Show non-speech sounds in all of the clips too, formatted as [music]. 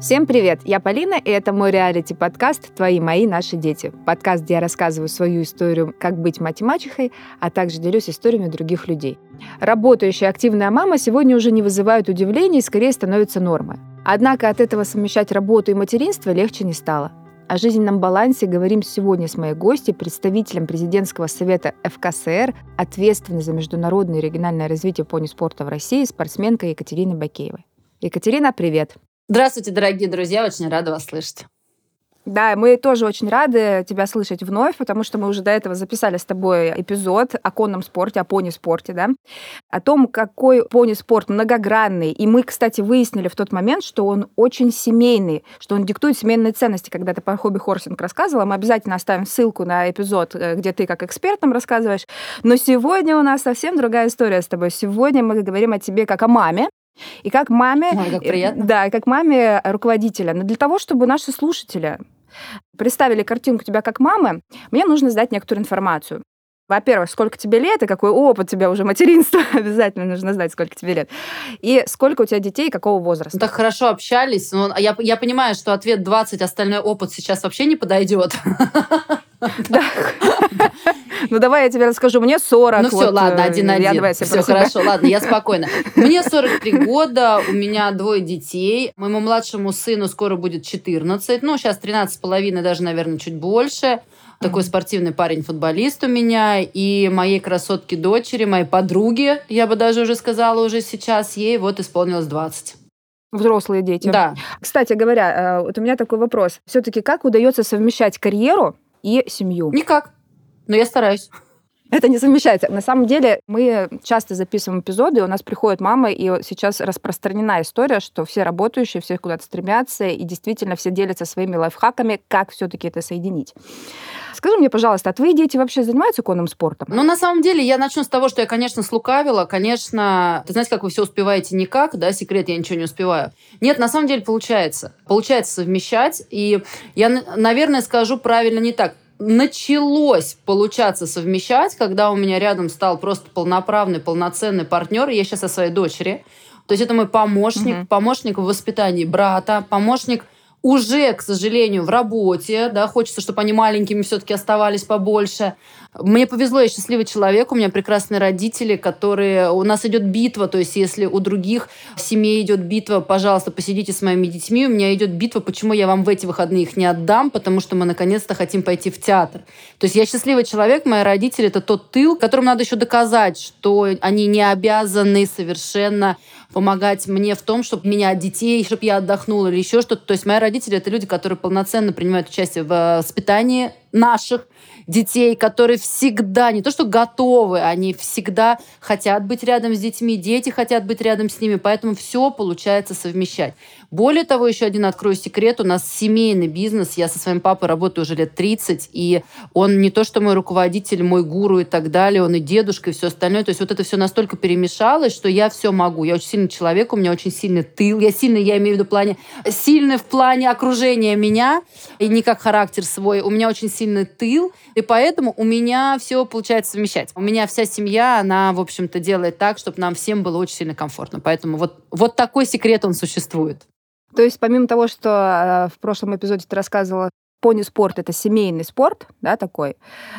Всем привет! Я Полина, и это мой реалити-подкаст «Твои, мои, наши дети». Подкаст, где я рассказываю свою историю, как быть мать-мачехой, а также делюсь историями других людей. Работающая активная мама сегодня уже не вызывает удивления и скорее становится нормой. Однако от этого совмещать работу и материнство легче не стало. О жизненном балансе говорим сегодня с моей гостью, представителем президентского совета ФКСР, ответственной за международное и региональное развитие пони-спорта в России, спортсменкой Екатериной Бакеевой. Екатерина, привет! Здравствуйте, дорогие друзья, очень рада вас слышать. Да, мы тоже очень рады тебя слышать вновь, потому что мы уже до этого записали с тобой эпизод о конном спорте, о пони-спорте, да, о том, какой пони-спорт многогранный. И мы, кстати, выяснили в тот момент, что он очень семейный, что он диктует семейные ценности. Когда ты по хобби-хорсинг рассказывала, мы обязательно оставим ссылку на эпизод, э, где ты как эксперт нам рассказываешь. Но сегодня у нас совсем другая история с тобой. Сегодня мы говорим о тебе как о маме, и как маме... Ой, как приятно. Да, как маме руководителя. Но для того, чтобы наши слушатели представили картинку тебя как мамы, мне нужно знать некоторую информацию. Во-первых, сколько тебе лет и какой опыт тебя уже материнства. [laughs] Обязательно нужно знать, сколько тебе лет. И сколько у тебя детей и какого возраста. Так хорошо общались. Но я, я понимаю, что ответ 20, остальной опыт сейчас вообще не подойдет. [laughs] Да. Ну, давай я тебе расскажу. Мне 40. Ну, все, ладно, один-один. Все, хорошо, ладно, я спокойно. [laughs] Мне 43 года, у меня двое детей. Моему младшему сыну скоро будет 14. Ну, сейчас 13 с половиной, даже, наверное, чуть больше. Такой спортивный парень-футболист у меня. И моей красотке дочери, моей подруге, я бы даже уже сказала уже сейчас, ей вот исполнилось 20. Взрослые дети. Да. Кстати говоря, э, вот у меня такой вопрос. Все-таки как удается совмещать карьеру и семью? Никак. Но я стараюсь. Это не совмещается. На самом деле мы часто записываем эпизоды, у нас приходит мама, и сейчас распространена история, что все работающие, все куда-то стремятся, и действительно все делятся своими лайфхаками, как все-таки это соединить. Скажи мне, пожалуйста, а твои дети вообще занимаются конным спортом? Ну, на самом деле, я начну с того, что я, конечно, слукавила. Конечно, ты знаете, как вы все успеваете никак, да, секрет, я ничего не успеваю. Нет, на самом деле получается. Получается совмещать. И я, наверное, скажу правильно не так началось получаться совмещать, когда у меня рядом стал просто полноправный, полноценный партнер. Я сейчас о своей дочери. То есть это мой помощник, угу. помощник в воспитании брата, помощник уже, к сожалению, в работе, да, хочется, чтобы они маленькими все-таки оставались побольше. Мне повезло, я счастливый человек, у меня прекрасные родители, которые... У нас идет битва, то есть если у других семей идет битва, пожалуйста, посидите с моими детьми, у меня идет битва, почему я вам в эти выходные их не отдам, потому что мы наконец-то хотим пойти в театр. То есть я счастливый человек, мои родители — это тот тыл, которым надо еще доказать, что они не обязаны совершенно помогать мне в том, чтобы меня детей, чтобы я отдохнула или еще что-то. То есть мои родители — это люди, которые полноценно принимают участие в э, воспитании наших детей, которые всегда, не то что готовы, они всегда хотят быть рядом с детьми, дети хотят быть рядом с ними, поэтому все получается совмещать. Более того, еще один открою секрет, у нас семейный бизнес, я со своим папой работаю уже лет 30, и он не то что мой руководитель, мой гуру и так далее, он и дедушка, и все остальное, то есть вот это все настолько перемешалось, что я все могу. Я очень сильный человек, у меня очень сильный тыл, я сильный, я имею в виду в плане, сильный в плане окружения меня, и не как характер свой, у меня очень сильный тыл, и поэтому у меня все получается совмещать. У меня вся семья, она, в общем-то, делает так, чтобы нам всем было очень сильно комфортно. Поэтому вот, вот такой секрет он существует. То есть помимо того, что э, в прошлом эпизоде ты рассказывала, пони-спорт это семейный спорт, да, такой,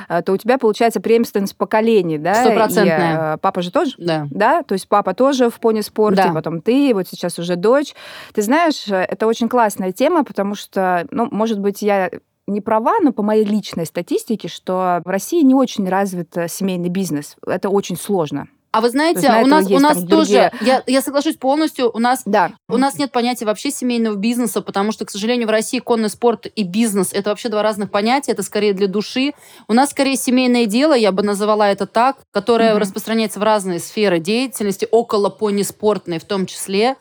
э, то у тебя получается преемственность поколений, да? Стопроцентная. Э, папа же тоже? Да. Да? То есть папа тоже в пони-спорте, да. потом ты, вот сейчас уже дочь. Ты знаешь, это очень классная тема, потому что, ну, может быть, я не права, но по моей личной статистике, что в России не очень развит семейный бизнес. Это очень сложно. А вы знаете, у нас, у нас тоже, я, я соглашусь полностью, у нас, да. у нас нет понятия вообще семейного бизнеса, потому что, к сожалению, в России конный спорт и бизнес это вообще два разных понятия, это скорее для души. У нас скорее семейное дело, я бы называла это так, которое mm-hmm. распространяется в разные сферы деятельности, около пони-спортной в том числе.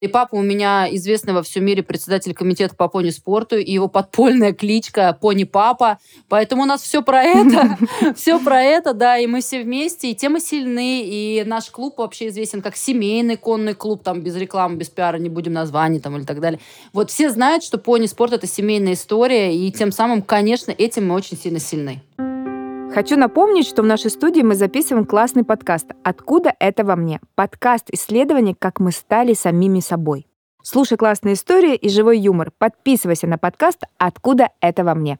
И папа у меня известный во всем мире председатель комитета по пони-спорту, и его подпольная кличка Пони-папа. Поэтому у нас все про это, [laughs] все про это, да, и мы все вместе, и темы сильны, и наш клуб вообще известен как семейный конный клуб, там без рекламы, без пиара, не будем названий там или так далее. Вот все знают, что пони-спорт это семейная история, и тем самым, конечно, этим мы очень сильно сильны. Хочу напомнить, что в нашей студии мы записываем классный подкаст «Откуда это во мне?» Подкаст исследований «Как мы стали самими собой». Слушай классные истории и живой юмор. Подписывайся на подкаст «Откуда это во мне».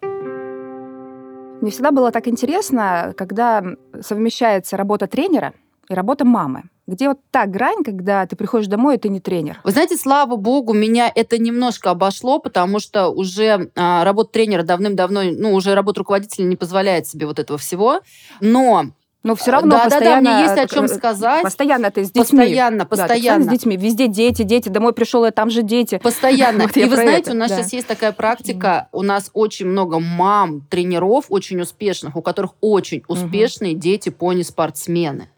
Мне всегда было так интересно, когда совмещается работа тренера и работа мамы. Где вот та грань, когда ты приходишь домой, и ты не тренер? Вы знаете, слава богу, меня это немножко обошло, потому что уже а, работа тренера давным-давно, ну, уже работа руководителя не позволяет себе вот этого всего. Но но все равно да, постоянно... Да, да, мне есть о чем сказать. Постоянно ты с детьми. Постоянно, постоянно. Да, с детьми. Везде дети, дети. Домой пришел, и там же дети. Постоянно. [laughs] Вот и вы знаете, это. у нас да. сейчас есть такая практика. У нас очень много мам, тренеров очень успешных, у которых очень успешные угу. дети пони-спортсмены.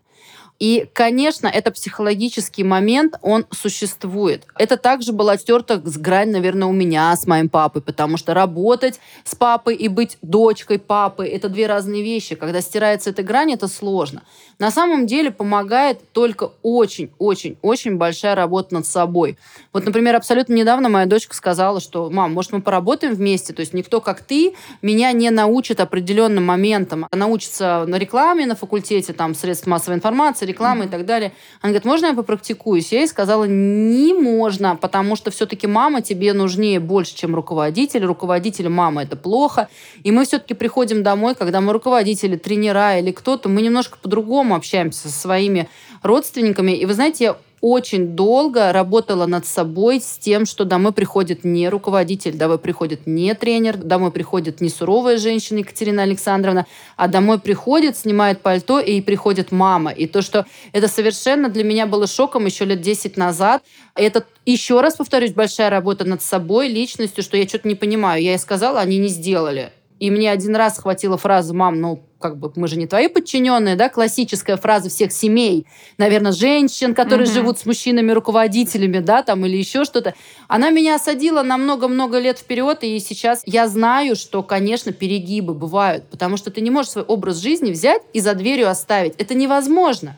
И, конечно, это психологический момент, он существует. Это также была стерта с грань, наверное, у меня с моим папой, потому что работать с папой и быть дочкой папы – это две разные вещи. Когда стирается эта грань, это сложно. На самом деле помогает только очень-очень-очень большая работа над собой. Вот, например, абсолютно недавно моя дочка сказала, что, мам, может, мы поработаем вместе? То есть никто, как ты, меня не научит определенным моментам. Она учится на рекламе на факультете, там, средств массовой информации, рекламы mm-hmm. и так далее. Она говорит, можно я попрактикуюсь? Я ей сказала, не можно, потому что все-таки мама тебе нужнее больше, чем руководитель. Руководитель мама это плохо. И мы все-таки приходим домой, когда мы руководители, тренера или кто-то, мы немножко по-другому общаемся со своими родственниками. И вы знаете, я очень долго работала над собой с тем, что домой приходит не руководитель, домой приходит не тренер, домой приходит не суровая женщина Екатерина Александровна, а домой приходит, снимает пальто и приходит мама. И то, что это совершенно для меня было шоком еще лет 10 назад, это еще раз повторюсь, большая работа над собой, личностью, что я что-то не понимаю. Я ей сказала, они не сделали. И мне один раз хватило фразы «мам, ну, как бы мы же не твои подчиненные, да, классическая фраза всех семей, наверное, женщин, которые mm-hmm. живут с мужчинами-руководителями, да, там, или еще что-то. Она меня осадила на много-много лет вперед, и сейчас я знаю, что, конечно, перегибы бывают, потому что ты не можешь свой образ жизни взять и за дверью оставить. Это невозможно.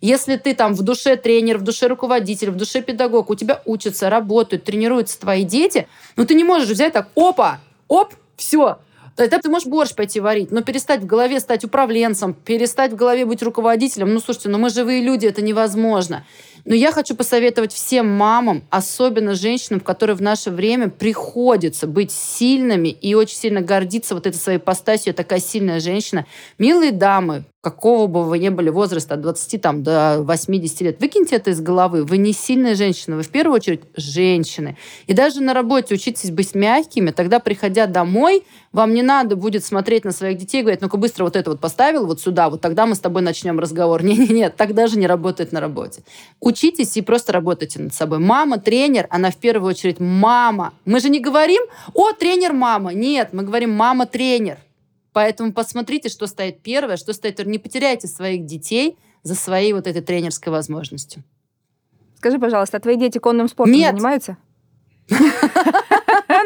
Если ты там в душе тренер, в душе руководитель, в душе педагог, у тебя учатся, работают, тренируются твои дети, ну ты не можешь взять так, опа, оп, все, Тогда ты можешь борщ пойти варить, но перестать в голове стать управленцем, перестать в голове быть руководителем. Ну, слушайте, ну мы живые люди, это невозможно. Но я хочу посоветовать всем мамам, особенно женщинам, которые в наше время приходится быть сильными и очень сильно гордиться вот этой своей постасью. Я такая сильная женщина. Милые дамы, какого бы вы ни были возраста, от 20 там, до 80 лет, выкиньте это из головы. Вы не сильная женщина, вы в первую очередь женщины. И даже на работе учитесь быть мягкими, тогда, приходя домой, вам не надо будет смотреть на своих детей и говорить, ну-ка быстро вот это вот поставил вот сюда, вот тогда мы с тобой начнем разговор. [laughs] Не-не-не, так даже не работает на работе. Учитесь и просто работайте над собой. Мама, тренер, она в первую очередь мама. Мы же не говорим, о, тренер, мама. Нет, мы говорим, мама, тренер. Поэтому посмотрите, что стоит первое, что стоит... Не потеряйте своих детей за своей вот этой тренерской возможностью. Скажи, пожалуйста, а твои дети конным спортом Нет. занимаются? [laughs]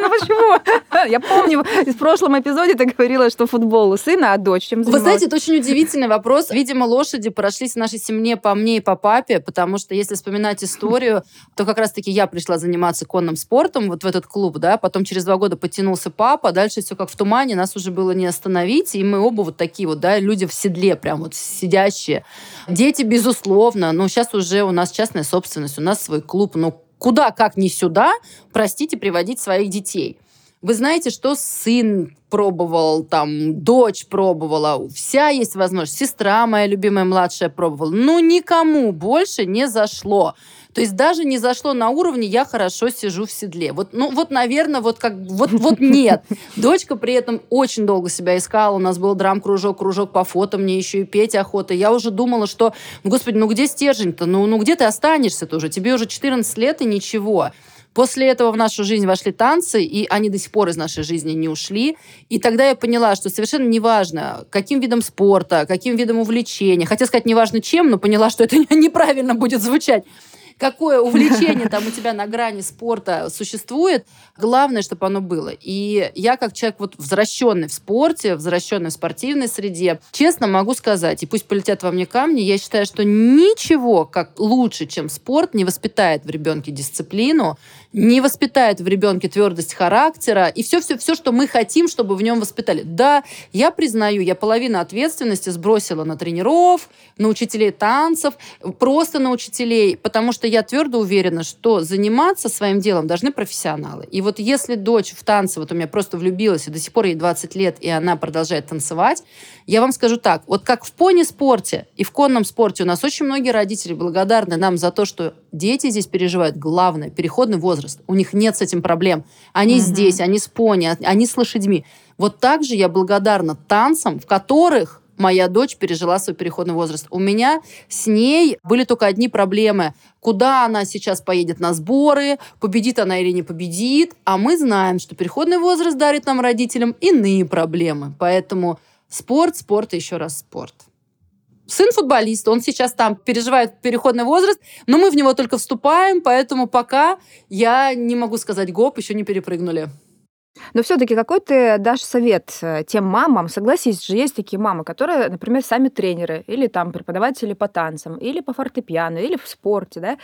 Ну почему? Я помню, в прошлом эпизоде ты говорила, что футбол у сына, а дочь чем занималась? Вы знаете, это очень удивительный вопрос. Видимо, лошади прошлись в нашей семье по мне и по папе, потому что если вспоминать историю, то как раз-таки я пришла заниматься конным спортом вот в этот клуб, да, потом через два года подтянулся папа, дальше все как в тумане, нас уже было не остановить, и мы оба вот такие вот, да, люди в седле, прям вот сидящие. Дети, безусловно, но сейчас уже у нас частная собственность, у нас свой клуб, но куда, как не сюда, простите, приводить своих детей. Вы знаете, что сын пробовал, там, дочь пробовала, вся есть возможность. Сестра моя любимая младшая пробовала. Ну, никому больше не зашло. То есть даже не зашло на уровне «я хорошо сижу в седле». Вот, ну, вот, наверное, вот как вот, вот нет. Дочка при этом очень долго себя искала. У нас был драм-кружок, кружок по фото, мне еще и петь охота. Я уже думала, что, господи, ну где стержень-то? Ну, ну где ты останешься-то уже? Тебе уже 14 лет и ничего. После этого в нашу жизнь вошли танцы, и они до сих пор из нашей жизни не ушли. И тогда я поняла, что совершенно неважно, каким видом спорта, каким видом увлечения, хотела сказать неважно чем, но поняла, что это [laughs] неправильно будет звучать какое увлечение там у тебя на грани спорта существует, главное, чтобы оно было. И я как человек вот возвращенный в спорте, возвращенный в спортивной среде, честно могу сказать, и пусть полетят во мне камни, я считаю, что ничего как лучше, чем спорт, не воспитает в ребенке дисциплину, не воспитает в ребенке твердость характера и все-все-все, что мы хотим, чтобы в нем воспитали. Да, я признаю, я половину ответственности сбросила на тренеров, на учителей танцев, просто на учителей, потому что я твердо уверена, что заниматься своим делом должны профессионалы. И вот если дочь в танце, вот у меня просто влюбилась, и до сих пор ей 20 лет, и она продолжает танцевать, я вам скажу так, вот как в пони-спорте и в конном спорте у нас очень многие родители благодарны нам за то, что дети здесь переживают главное, переходный возраст. У них нет с этим проблем. Они угу. здесь, они с пони, они с лошадьми. Вот так же я благодарна танцам, в которых моя дочь пережила свой переходный возраст. У меня с ней были только одни проблемы. Куда она сейчас поедет на сборы, победит она или не победит. А мы знаем, что переходный возраст дарит нам, родителям, иные проблемы. Поэтому спорт, спорт и еще раз спорт. Сын футболист, он сейчас там переживает переходный возраст, но мы в него только вступаем, поэтому пока я не могу сказать гоп, еще не перепрыгнули. Но все-таки какой ты дашь совет э, тем мамам? Согласись же, есть такие мамы, которые, например, сами тренеры, или там преподаватели по танцам, или по фортепиано, или в спорте, да,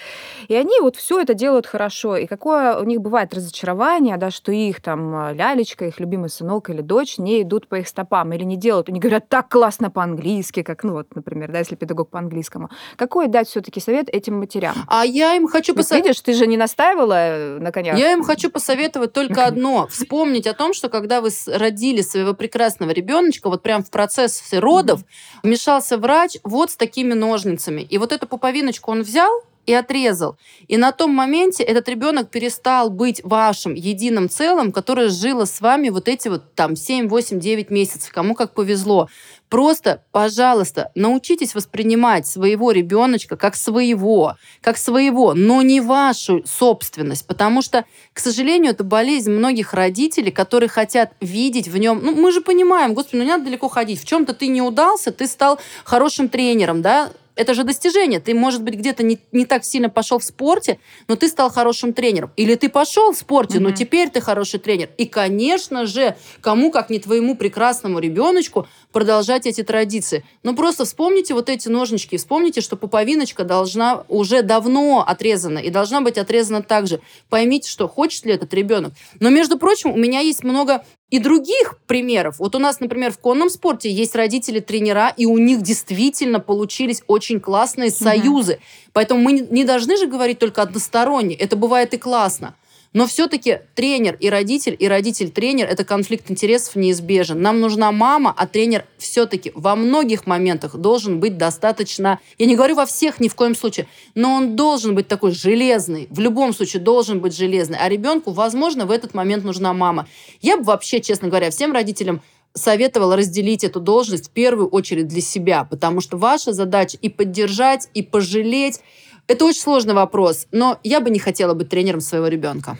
и они вот все это делают хорошо. И какое у них бывает разочарование, да, что их там э, лялечка, их любимый сынок или дочь не идут по их стопам или не делают. Они говорят так классно по-английски, как, ну вот, например, да, если педагог по-английскому. Какой дать все-таки совет этим матерям? А я им хочу посоветовать... Видишь, ты же не настаивала э, на конях. Я им хочу посоветовать только одно. Вспомни помнить о том, что когда вы родили своего прекрасного ребеночка, вот прям в процессе родов mm-hmm. вмешался врач вот с такими ножницами. И вот эту пуповиночку он взял, и отрезал. И на том моменте этот ребенок перестал быть вашим единым целым, которое жило с вами вот эти вот там 7, 8, 9 месяцев, кому как повезло. Просто, пожалуйста, научитесь воспринимать своего ребеночка как своего, как своего, но не вашу собственность, потому что, к сожалению, это болезнь многих родителей, которые хотят видеть в нем. Ну, мы же понимаем, господи, ну не надо далеко ходить. В чем-то ты не удался, ты стал хорошим тренером, да, это же достижение. Ты, может быть, где-то не, не так сильно пошел в спорте, но ты стал хорошим тренером. Или ты пошел в спорте, mm-hmm. но теперь ты хороший тренер. И, конечно же, кому, как не твоему прекрасному ребеночку, продолжать эти традиции. Но просто вспомните вот эти ножнички, вспомните, что пуповиночка должна уже давно отрезана и должна быть отрезана также. Поймите, что хочет ли этот ребенок. Но, между прочим, у меня есть много и других примеров. Вот у нас, например, в конном спорте есть родители-тренера, и у них действительно получились очень классные союзы. Mm-hmm. Поэтому мы не должны же говорить только односторонне. Это бывает и классно. Но все-таки тренер и родитель, и родитель-тренер – это конфликт интересов неизбежен. Нам нужна мама, а тренер все-таки во многих моментах должен быть достаточно, я не говорю во всех ни в коем случае, но он должен быть такой железный, в любом случае должен быть железный. А ребенку, возможно, в этот момент нужна мама. Я бы вообще, честно говоря, всем родителям советовала разделить эту должность в первую очередь для себя, потому что ваша задача и поддержать, и пожалеть, это очень сложный вопрос, но я бы не хотела быть тренером своего ребенка.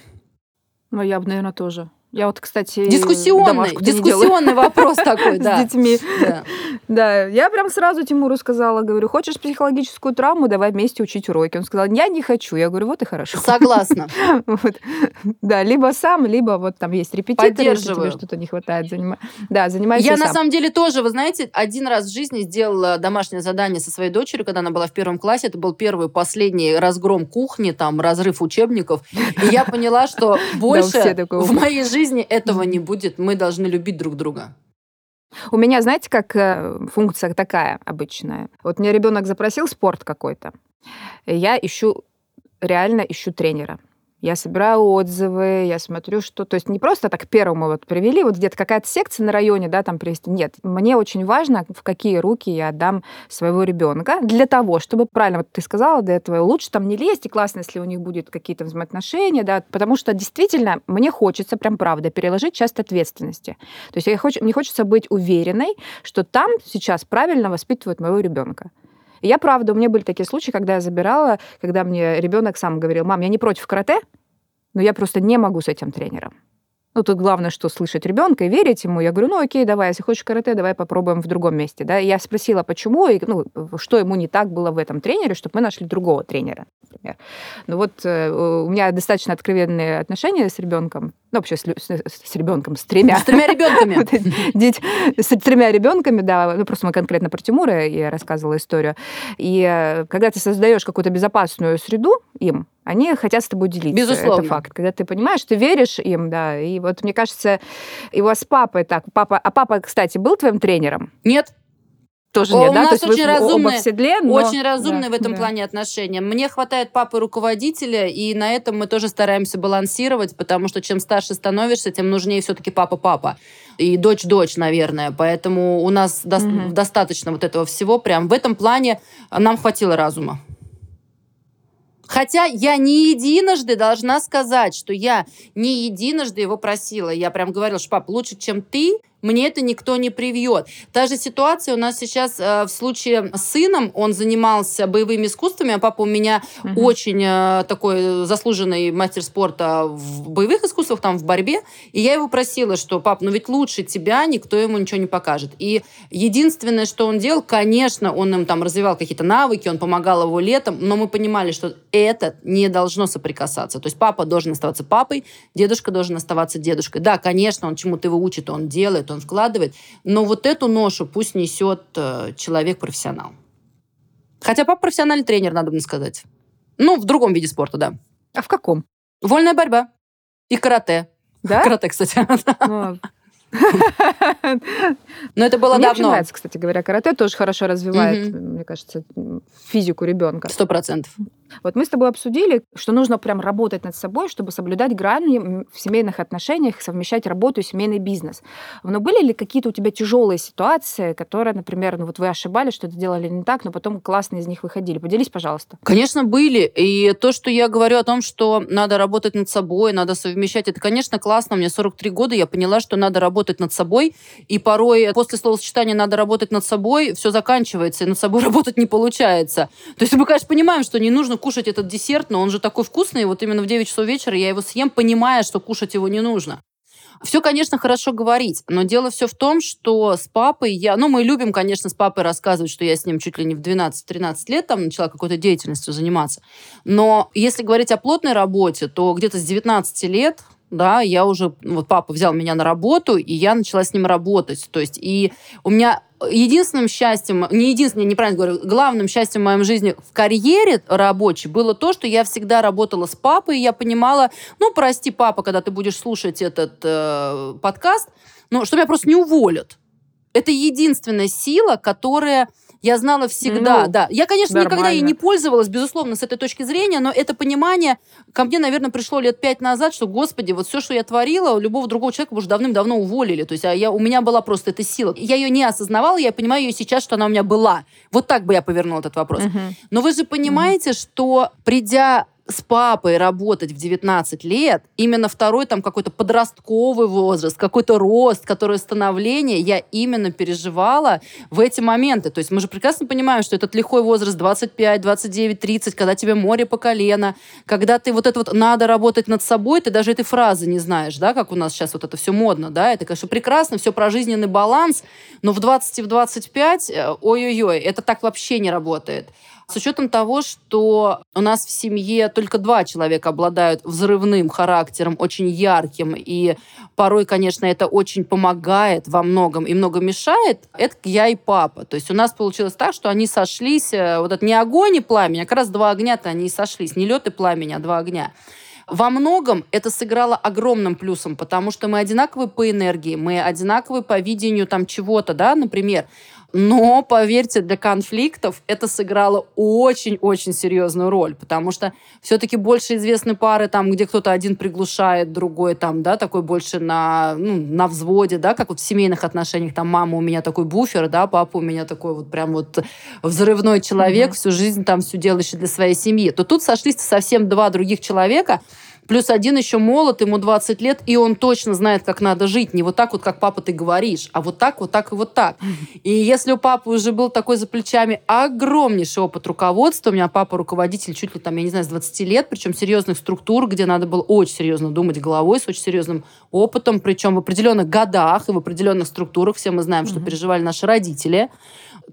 Ну, я бы, наверное, тоже. Я вот, кстати, дискуссионный, дискуссионный вопрос [laughs] такой, да. С детьми. Да. да, я прям сразу Тимуру сказала, говорю, хочешь психологическую травму, давай вместе учить уроки. Он сказал, я не хочу. Я говорю, вот и хорошо. Согласна. [laughs] вот. Да, либо сам, либо вот там есть репетитор, если тебе что-то не хватает. Занима... Да, занимайся Я сам. на самом деле тоже, вы знаете, один раз в жизни сделала домашнее задание со своей дочерью, когда она была в первом классе. Это был первый, последний разгром кухни, там, разрыв учебников. И я поняла, что [laughs] больше в моей жизни жизни этого не будет. Мы должны любить друг друга. У меня, знаете, как э, функция такая обычная. Вот мне ребенок запросил спорт какой-то. Я ищу, реально ищу тренера. Я собираю отзывы, я смотрю, что... То есть не просто так первому вот привели, вот где-то какая-то секция на районе, да, там привести. Нет, мне очень важно, в какие руки я отдам своего ребенка для того, чтобы, правильно, вот ты сказала до этого, лучше там не лезть, и классно, если у них будет какие-то взаимоотношения, да, потому что действительно мне хочется, прям правда, переложить часть ответственности. То есть я хочу, мне хочется быть уверенной, что там сейчас правильно воспитывают моего ребенка. И я, правда, у меня были такие случаи, когда я забирала, когда мне ребенок сам говорил, мам, я не против карате, но я просто не могу с этим тренером. Ну, тут главное, что слышать ребенка и верить ему. Я говорю, ну, окей, давай, если хочешь карате, давай попробуем в другом месте. Да? И я спросила, почему, и, ну, что ему не так было в этом тренере, чтобы мы нашли другого тренера, например. Ну, вот э, у меня достаточно откровенные отношения с ребенком. Ну, вообще с, с, с ребенком, с тремя. С тремя ребенками. [laughs] С тремя ребенками, да. Ну, просто мы конкретно про Тимура я рассказывала историю. И э, когда ты создаешь какую-то безопасную среду им, они хотят с тобой делиться. Безусловно. Это факт. Когда ты понимаешь, ты веришь им, да. И вот мне кажется, его с папой так. Папа, а папа, кстати, был твоим тренером? Нет. тоже нет, У да? нас То очень разумные, в седле, но... Очень разумные Да, в этом да. плане отношения. Мне хватает папы руководителя, и на этом мы тоже стараемся балансировать, потому что чем старше становишься, тем нужнее все-таки папа-папа. И дочь-дочь, наверное. Поэтому у нас Мгм. достаточно вот этого всего. Прям в этом плане нам хватило разума. Хотя я не единожды должна сказать, что я не единожды его просила. Я прям говорила, что пап, лучше, чем ты, мне это никто не привьет. Та же ситуация у нас сейчас э, в случае с сыном. Он занимался боевыми искусствами, а папа у меня Мгм. очень э, такой заслуженный мастер спорта в боевых искусствах, там в борьбе. И я его просила, что пап, ну ведь лучше тебя никто ему ничего не покажет. И единственное, что он делал, конечно, он им там развивал какие-то навыки, он помогал его летом, но мы понимали, что это не должно соприкасаться. То есть папа должен оставаться папой, дедушка должен оставаться дедушкой. Да, конечно, он чему-то его учит, он делает, он вкладывает, но вот эту ношу пусть несет э, человек-профессионал. Хотя папа профессиональный тренер, надо бы сказать. Ну, в другом виде спорта, да. А в каком? Вольная борьба. И карате. Да? [laughs] Карате, кстати. [laughs] Ну, Но это было Мне давно. нравится, кстати говоря, карате тоже хорошо развивает, мне кажется, физику ребенка. Сто процентов. Вот мы с тобой обсудили, что нужно прям работать над собой, чтобы соблюдать грани в семейных отношениях, совмещать работу и семейный бизнес. Но были ли какие-то у тебя тяжелые ситуации, которые, например, ну вот вы ошибались, что-то делали не так, но потом классно из них выходили? Поделись, пожалуйста. Конечно, были. И то, что я говорю о том, что надо работать над собой, надо совмещать, это, конечно, классно. Мне 43 года, я поняла, что надо работать над собой. И порой после словосочетания «надо работать над собой» все заканчивается, и над собой [laughs] работать не получается. То есть мы, конечно, понимаем, что не нужно кушать этот десерт, но он же такой вкусный, вот именно в 9 часов вечера я его съем, понимая, что кушать его не нужно. Все, конечно, хорошо говорить, но дело все в том, что с папой я... Ну, мы любим, конечно, с папой рассказывать, что я с ним чуть ли не в 12-13 лет там начала какой-то деятельностью заниматься. Но если говорить о плотной работе, то где-то с 19 лет да, я уже, вот папа взял меня на работу, и я начала с ним работать. То есть, и у меня единственным счастьем, не единственным, неправильно говорю, главным счастьем в моем жизни в карьере рабочей было то, что я всегда работала с папой, и я понимала, ну, прости, папа, когда ты будешь слушать этот э, подкаст, но что меня просто не уволят. Это единственная сила, которая я знала всегда, Ну, да. Я, конечно, никогда ей нормально. не пользовалась, безусловно, с этой точки зрения, но это понимание ко мне, наверное, пришло лет пять назад, что, господи, вот все, что я творила, любого другого человека бы уже давным-давно уволили. То есть а я, у меня была просто эта сила. Я ее не осознавала, я понимаю ее сейчас, что она у меня была. Вот так бы я повернула этот вопрос. Мгм. Но вы же понимаете, что придя с папой работать в 19 лет, именно второй там какой-то подростковый возраст, какой-то рост, какое становление, я именно переживала в эти моменты. То есть мы же прекрасно понимаем, что этот лихой возраст 25, 29, 30, когда тебе море по колено, когда ты вот это вот надо работать над собой, ты даже этой фразы не знаешь, да, как у нас сейчас вот это все модно, да, это, конечно, прекрасно, все про жизненный баланс, но в 20 и в 25, э, ой-ой-ой, это так вообще не работает. С учетом того, что у нас в семье только два человека обладают взрывным характером, очень ярким, и порой, конечно, это очень помогает во многом и много мешает, это я и папа. То есть у нас получилось так, что они сошлись, э, вот это не огонь и пламя, а как раз два огня-то они и сошлись, не лед и пламень, а два огня. Во многом это сыграло огромным плюсом, потому что мы одинаковые по энергии, мы одинаковые по видению там чего-то, да, например. Но, поверьте, для конфликтов это сыграло очень-очень серьезную роль, потому что все-таки больше известны пары, там, где кто-то один приглушает, другой там, да, такой больше на, ну, на взводе, да, как вот в семейных отношениях, там, мама у меня такой буфер, да, папа у меня такой вот прям вот взрывной человек, Мгм. всю жизнь там все делающий для своей семьи, то тут сошлись совсем два других человека, Плюс один еще молод, ему 20 лет, и он точно знает, как надо жить. Не вот так вот, как папа ты говоришь, а вот так, вот так и вот так. [laughs] И если у папы уже был такой за плечами огромнейший опыт руководства, у меня папа руководитель чуть ли там, я не знаю, с 20 лет, причем серьезных структур, где надо было очень серьезно думать головой, с очень серьезным опытом, причем в определенных годах и в определенных структурах, все мы знаем, что переживали наши родители,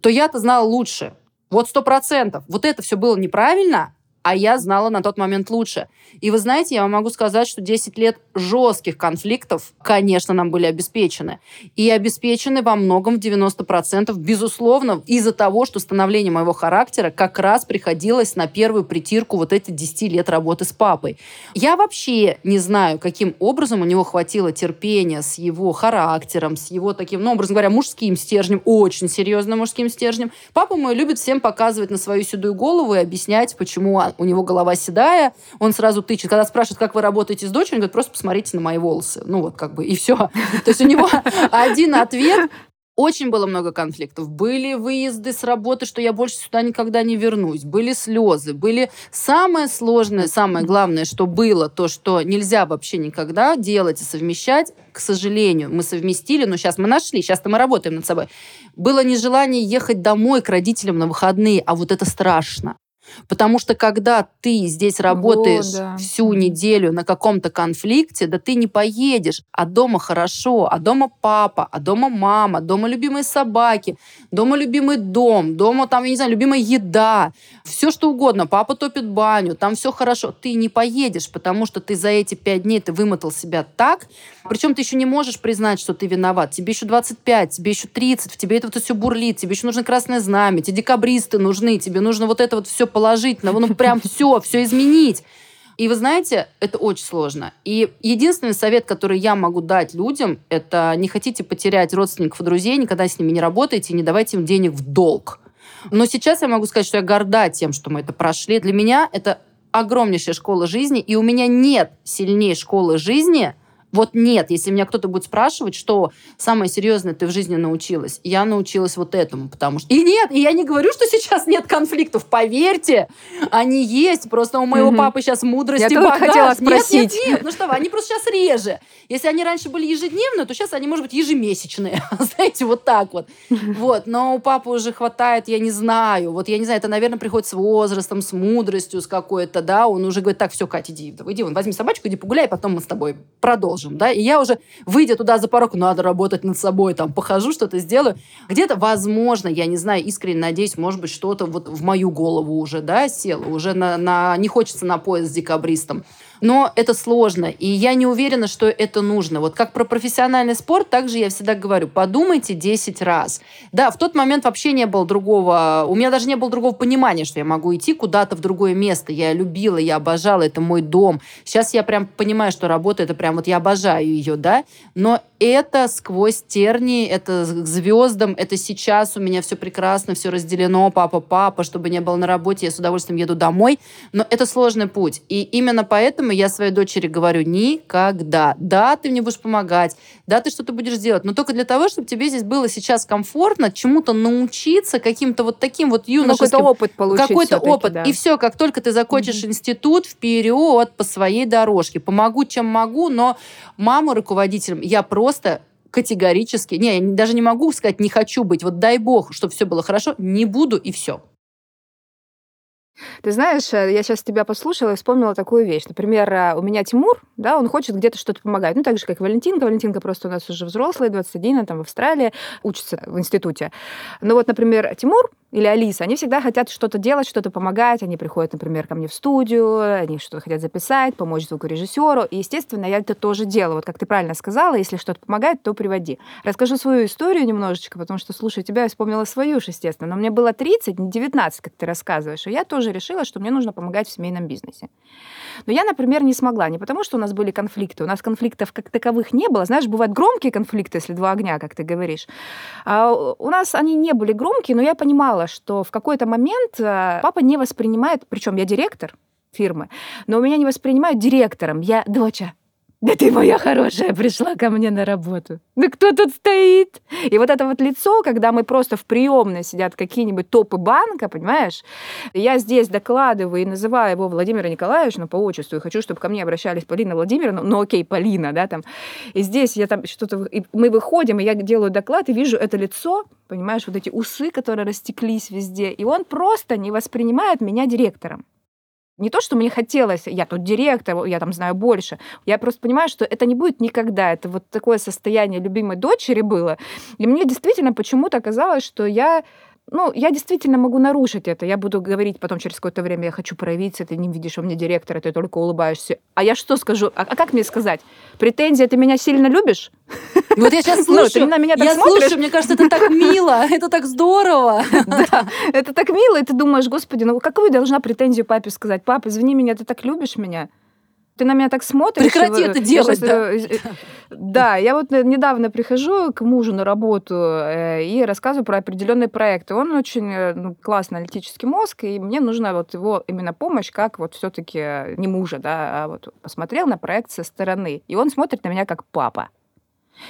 то я-то знала лучше. Вот сто процентов. Вот это все было неправильно, а я знала на тот момент лучше. И вы знаете, я вам могу сказать, что 10 лет жестких конфликтов, конечно, нам были обеспечены. И обеспечены во многом в 90%, безусловно, из-за того, что становление моего характера как раз приходилось на первую притирку вот эти 10 лет работы с папой. Я вообще не знаю, каким образом у него хватило терпения с его характером, с его таким, ну, образно говоря, мужским стержнем, очень серьезным мужским стержнем. Папа мой любит всем показывать на свою седую голову и объяснять, почему у него голова седая. Он сразу тычет. Когда спрашивают, как вы работаете с дочерью, он говорит, просто посмотрите на мои волосы. Ну вот как бы и все. То есть у него [laughs] один ответ, очень было много конфликтов. Были выезды с работы, что я больше сюда никогда не вернусь. Были слезы. Были самое сложное, самое главное, что было, то, что нельзя вообще никогда делать и совмещать. К сожалению, мы совместили, но сейчас мы нашли, сейчас-то мы работаем над собой. Было нежелание ехать домой к родителям на выходные, а вот это страшно. Потому что когда ты здесь работаешь О, да. всю неделю на каком-то конфликте, да ты не поедешь. А дома хорошо, а дома папа, а дома мама, дома любимые собаки, дома любимый дом, дома там, я не знаю, любимая еда, все что угодно. Папа топит баню, там все хорошо. Ты не поедешь, потому что ты за эти пять дней ты вымотал себя так, причем ты еще не можешь признать, что ты виноват. Тебе еще 25, тебе еще 30, в тебе это вот все бурлит, тебе еще нужно красное знамя, тебе декабристы нужны, тебе нужно вот это вот все положительно, ну прям все, все изменить. И вы знаете, это очень сложно. И единственный совет, который я могу дать людям, это не хотите потерять родственников и друзей, никогда с ними не работайте, не давайте им денег в долг. Но сейчас я могу сказать, что я горда тем, что мы это прошли. Для меня это огромнейшая школа жизни, и у меня нет сильнее школы жизни – вот нет, если меня кто-то будет спрашивать, что самое серьезное ты в жизни научилась, я научилась вот этому, потому что... И нет, и я не говорю, что сейчас нет конфликтов, поверьте, они есть, просто у моего угу. папы сейчас мудрости я багаж. хотела спросить. Нет, нет, нет, ну что вы, они просто сейчас реже. Если они раньше были ежедневные, то сейчас они, может быть, ежемесячные, [laughs] знаете, вот так вот. Вот, но у папы уже хватает, я не знаю, вот я не знаю, это, наверное, приходит с возрастом, с мудростью, с какой-то, да, он уже говорит, так, все, Катя, иди, иди, вон, возьми собачку, иди погуляй, потом мы с тобой продолжим продолжим, да, и я уже, выйдя туда за порог, надо работать над собой, там, похожу, что-то сделаю. Где-то, возможно, я не знаю, искренне надеюсь, может быть, что-то вот в мою голову уже, да, село, уже на, на не хочется на поезд с декабристом. Но это сложно, и я не уверена, что это нужно. Вот как про профессиональный спорт, также я всегда говорю, подумайте 10 раз. Да, в тот момент вообще не было другого, у меня даже не было другого понимания, что я могу идти куда-то в другое место. Я любила, я обожала, это мой дом. Сейчас я прям понимаю, что работа, это прям вот я обожаю ее, да, но это сквозь терни, это к звездам, это сейчас у меня все прекрасно, все разделено, папа, папа, чтобы не было на работе, я с удовольствием еду домой, но это сложный путь. И именно поэтому я своей дочери говорю, никогда. Да, ты мне будешь помогать, да, ты что-то будешь делать, но только для того, чтобы тебе здесь было сейчас комфортно, чему-то научиться, каким-то вот таким вот юношеским... Какой-то опыт получить Какой-то опыт. Да. И все, как только ты закончишь mm-hmm. институт, вперед по своей дорожке. Помогу, чем могу, но маму руководителем я просто просто категорически, не, я даже не могу сказать, не хочу быть, вот дай бог, чтобы все было хорошо, не буду и все. Ты знаешь, э, я сейчас тебя послушала и вспомнила такую вещь. Например, э, у меня Тимур, да, он хочет где-то что-то помогать. Ну, так же, как Валентинка. Валентинка просто у нас уже взрослая, 21, она там в Австралии, учится в институте. Но вот, например, Тимур или Алиса, они всегда хотят что-то делать, что-то помогать. Они приходят, например, ко мне в студию, они что-то хотят записать, помочь звукорежиссеру. И, естественно, я это тоже делаю. Вот как ты правильно сказала, если что-то помогает, то приводи. Расскажу свою историю немножечко, потому что, слушай, тебя я вспомнила свою уж, естественно. Но мне было 30, не 19, как ты рассказываешь. И я тоже решила, что мне нужно помогать в семейном бизнесе. Но я, например, не смогла. Не потому, что у нас были конфликты. У нас конфликтов как таковых не было. Знаешь, бывают громкие конфликты, если два огня, как ты говоришь. А у нас они не были громкие, но я понимала, что в какой-то момент э, папа не воспринимает, причем я директор фирмы, но у меня не воспринимают директором. Я доча, да ты моя хорошая пришла ко мне на работу. Да кто тут стоит? И вот это вот лицо, когда мы просто в приемной сидят какие-нибудь топы банка, понимаешь? Я здесь докладываю и называю его Владимира Николаевича, ну, по отчеству, и хочу, чтобы ко мне обращались Полина Владимировна, ну, окей, Полина, да, там. И здесь я там что-то... Мы выходим, и я делаю доклад, и вижу это лицо, понимаешь, вот эти усы, которые растеклись везде, и он просто не воспринимает меня директором. Не то, что мне хотелось, я тут директор, я там знаю больше. Я просто понимаю, что это не будет никогда. Это вот такое состояние любимой дочери было. И мне действительно почему-то казалось, что я ну, я действительно могу нарушить это. Я буду говорить потом через какое-то время, я хочу проявиться, ты не видишь у меня директора, ты только улыбаешься. А я что скажу? А, а как мне сказать? Претензия, ты меня сильно любишь? Вот я сейчас слушаю, [laughs] ну, ты на меня так я смотришь. слушаю, мне кажется, это так [laughs] мило, это так здорово. [laughs] Да, это так мило, и ты думаешь, господи, ну какую должна претензию папе сказать? Папа, извини меня, ты так любишь меня? Ты на меня так смотришь. Прекрати это делать, да. Э, да, я вот недавно прихожу к мужу на работу э, и рассказываю про определенные проекты. Он очень э, ну, классный аналитический мозг, и мне нужна вот его именно помощь, как вот все-таки не мужа, да, а вот посмотрел на проект со стороны. И он смотрит на меня как папа.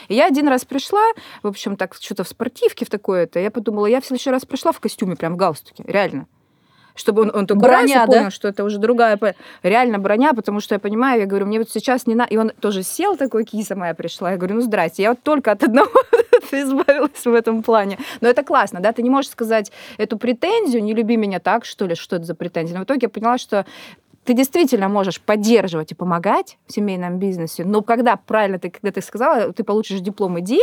И я один раз пришла, в общем, так что-то в спортивке в такое-то, я подумала, я в следующий раз пришла в костюме, прям в галстуке, реально чтобы он, он только броня, раз да? понял, что это уже другая, реально броня, потому что я понимаю, я говорю, мне вот сейчас не надо, и он тоже сел такой, киса моя пришла, я говорю, ну здрасте, я вот только от одного [laughs] избавилась в этом плане. Но это классно, да, ты не можешь сказать эту претензию, не люби меня так, что ли, что это за претензия. Но в итоге я поняла, что ты действительно можешь поддерживать и помогать в семейном бизнесе, но когда правильно ты, когда ты сказала, ты получишь диплом, иди,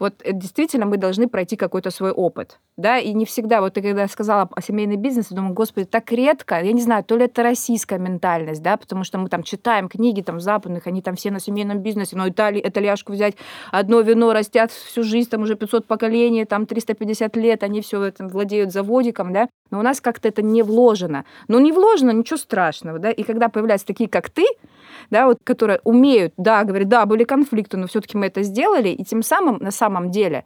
вот э, действительно мы должны пройти какой-то свой опыт, да, и не всегда, вот ты когда сказала о семейном бизнесе, думаю, господи, так редко, я не знаю, то ли это российская ментальность, да, потому что мы там читаем книги там западных, они там все на семейном бизнесе, но Итали, итальяшку взять, одно вино растят всю жизнь, там уже 500 поколений, там 350 лет, они все этом владеют заводиком, да, но у нас как-то это не вложено. Но не вложено, ничего страшного, да, и когда появляются такие, как ты, да, вот, которые умеют, да, говорят, да, были конфликты, но все-таки мы это сделали, и тем самым, на самом деле,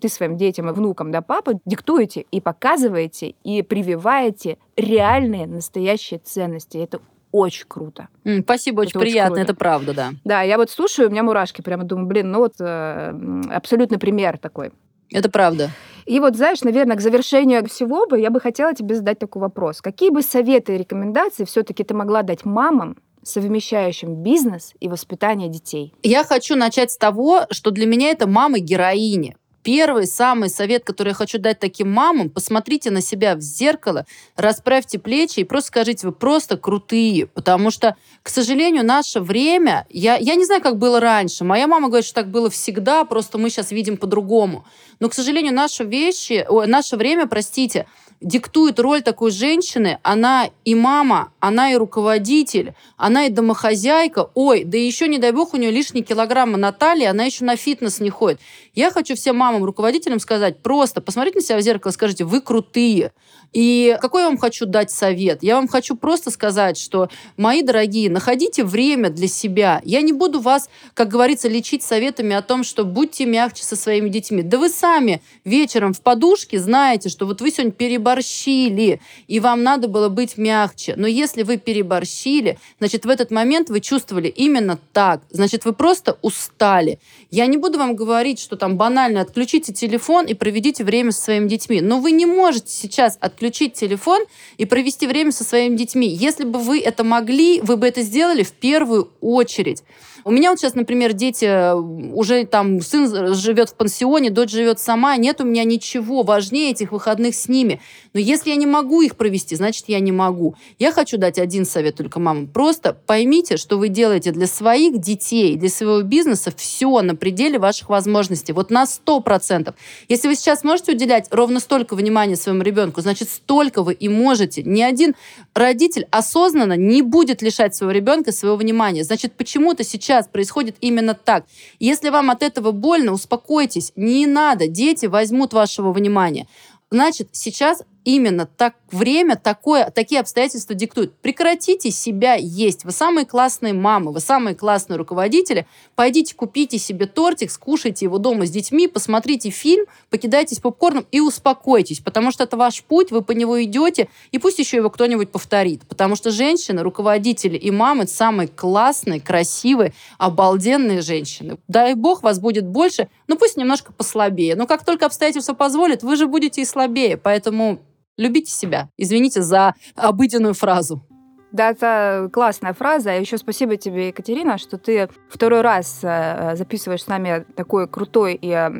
ты своим детям и внукам, да, папа, диктуете и показываете, и прививаете реальные, настоящие ценности. Это очень круто. Mm, спасибо, очень это приятно, очень это правда, да. Да, я вот слушаю, у меня мурашки, прямо думаю, блин, ну вот э, абсолютный пример такой. Это правда. И вот, знаешь, наверное, к завершению всего бы я бы хотела тебе задать такой вопрос. Какие бы советы и рекомендации все-таки ты могла дать мамам, совмещающим бизнес и воспитание детей? Я хочу начать с того, что для меня это мамы-героини. Первый, самый совет, который я хочу дать таким мамам, посмотрите на себя в зеркало, расправьте плечи и просто скажите, вы просто крутые. Потому что, к сожалению, наше время, я, я не знаю, как было раньше. Моя мама говорит, что так было всегда, просто мы сейчас видим по-другому. Но, к сожалению, наши вещи, о, наше время, простите, диктует роль такой женщины. Она и мама, она и руководитель, она и домохозяйка. Ой, да еще, не дай бог, у нее лишние килограммы на талии, она еще на фитнес не ходит. Я хочу всем мамам, руководителям сказать, просто посмотрите на себя в зеркало скажите, вы крутые. И какой я вам хочу дать совет? Я вам хочу просто сказать, что, мои дорогие, находите время для себя. Я не буду вас, как говорится, лечить советами о том, что будьте мягче со своими детьми. Да вы сами вечером в подушке знаете, что вот вы сегодня переборщили, и вам надо было быть мягче. Но если вы переборщили, значит, в этот момент вы чувствовали именно так. Значит, вы просто устали. Я не буду вам говорить, что там банально отключите телефон и проведите время со своими детьми. Но вы не можете сейчас от отключить телефон и провести время со своими детьми. Если бы вы это могли, вы бы это сделали в первую очередь. У меня вот сейчас, например, дети, э, уже там сын живет в пансионе, дочь живет сама, нет у меня ничего важнее этих выходных с ними. Но если я не могу их провести, значит, я не могу. Я хочу дать один совет только мамам. Просто поймите, что вы делаете для своих детей, для своего бизнеса все на пределе ваших возможностей. Вот на 100%. Если вы сейчас можете уделять ровно столько внимания своему ребенку, значит, столько вы и можете. Ни один родитель осознанно не будет лишать своего ребенка своего внимания. Значит, почему-то сейчас происходит именно так. Если вам от этого больно, успокойтесь, не надо, дети возьмут вашего внимания. Значит, сейчас именно так время, такое, такие обстоятельства диктуют. Прекратите себя есть. Вы самые классные мамы, вы самые классные руководители. Пойдите купите себе тортик, скушайте его дома с детьми, посмотрите фильм, покидайтесь попкорном и успокойтесь, потому что это ваш путь, вы по него идете, и пусть еще его кто-нибудь повторит. Потому что женщины, руководители и мамы самые классные, красивые, обалденные женщины. Дай бог вас будет больше, но пусть немножко послабее. Но как только обстоятельства позволят, вы же будете и слабее. Поэтому Любите себя. Извините за обыденную фразу. Да, это классная фраза. И еще спасибо тебе, Екатерина, что ты второй раз э, записываешь с нами такой крутой и э,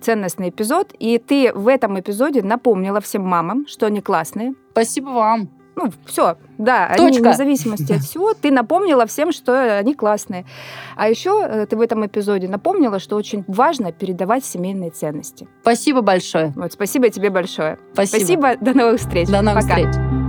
ценностный эпизод. И ты в этом эпизоде напомнила всем мамам, что они классные. Спасибо вам. Ну, все, Да, Точка. они вне зависимости от всего, ты напомнила всем, что они классные. А еще э, ты в этом эпизоде напомнила, что очень важно передавать семейные ценности. Спасибо большое. Вот, спасибо тебе большое. Спасибо. Спасибо, до новых встреч. До новых Пока. встреч.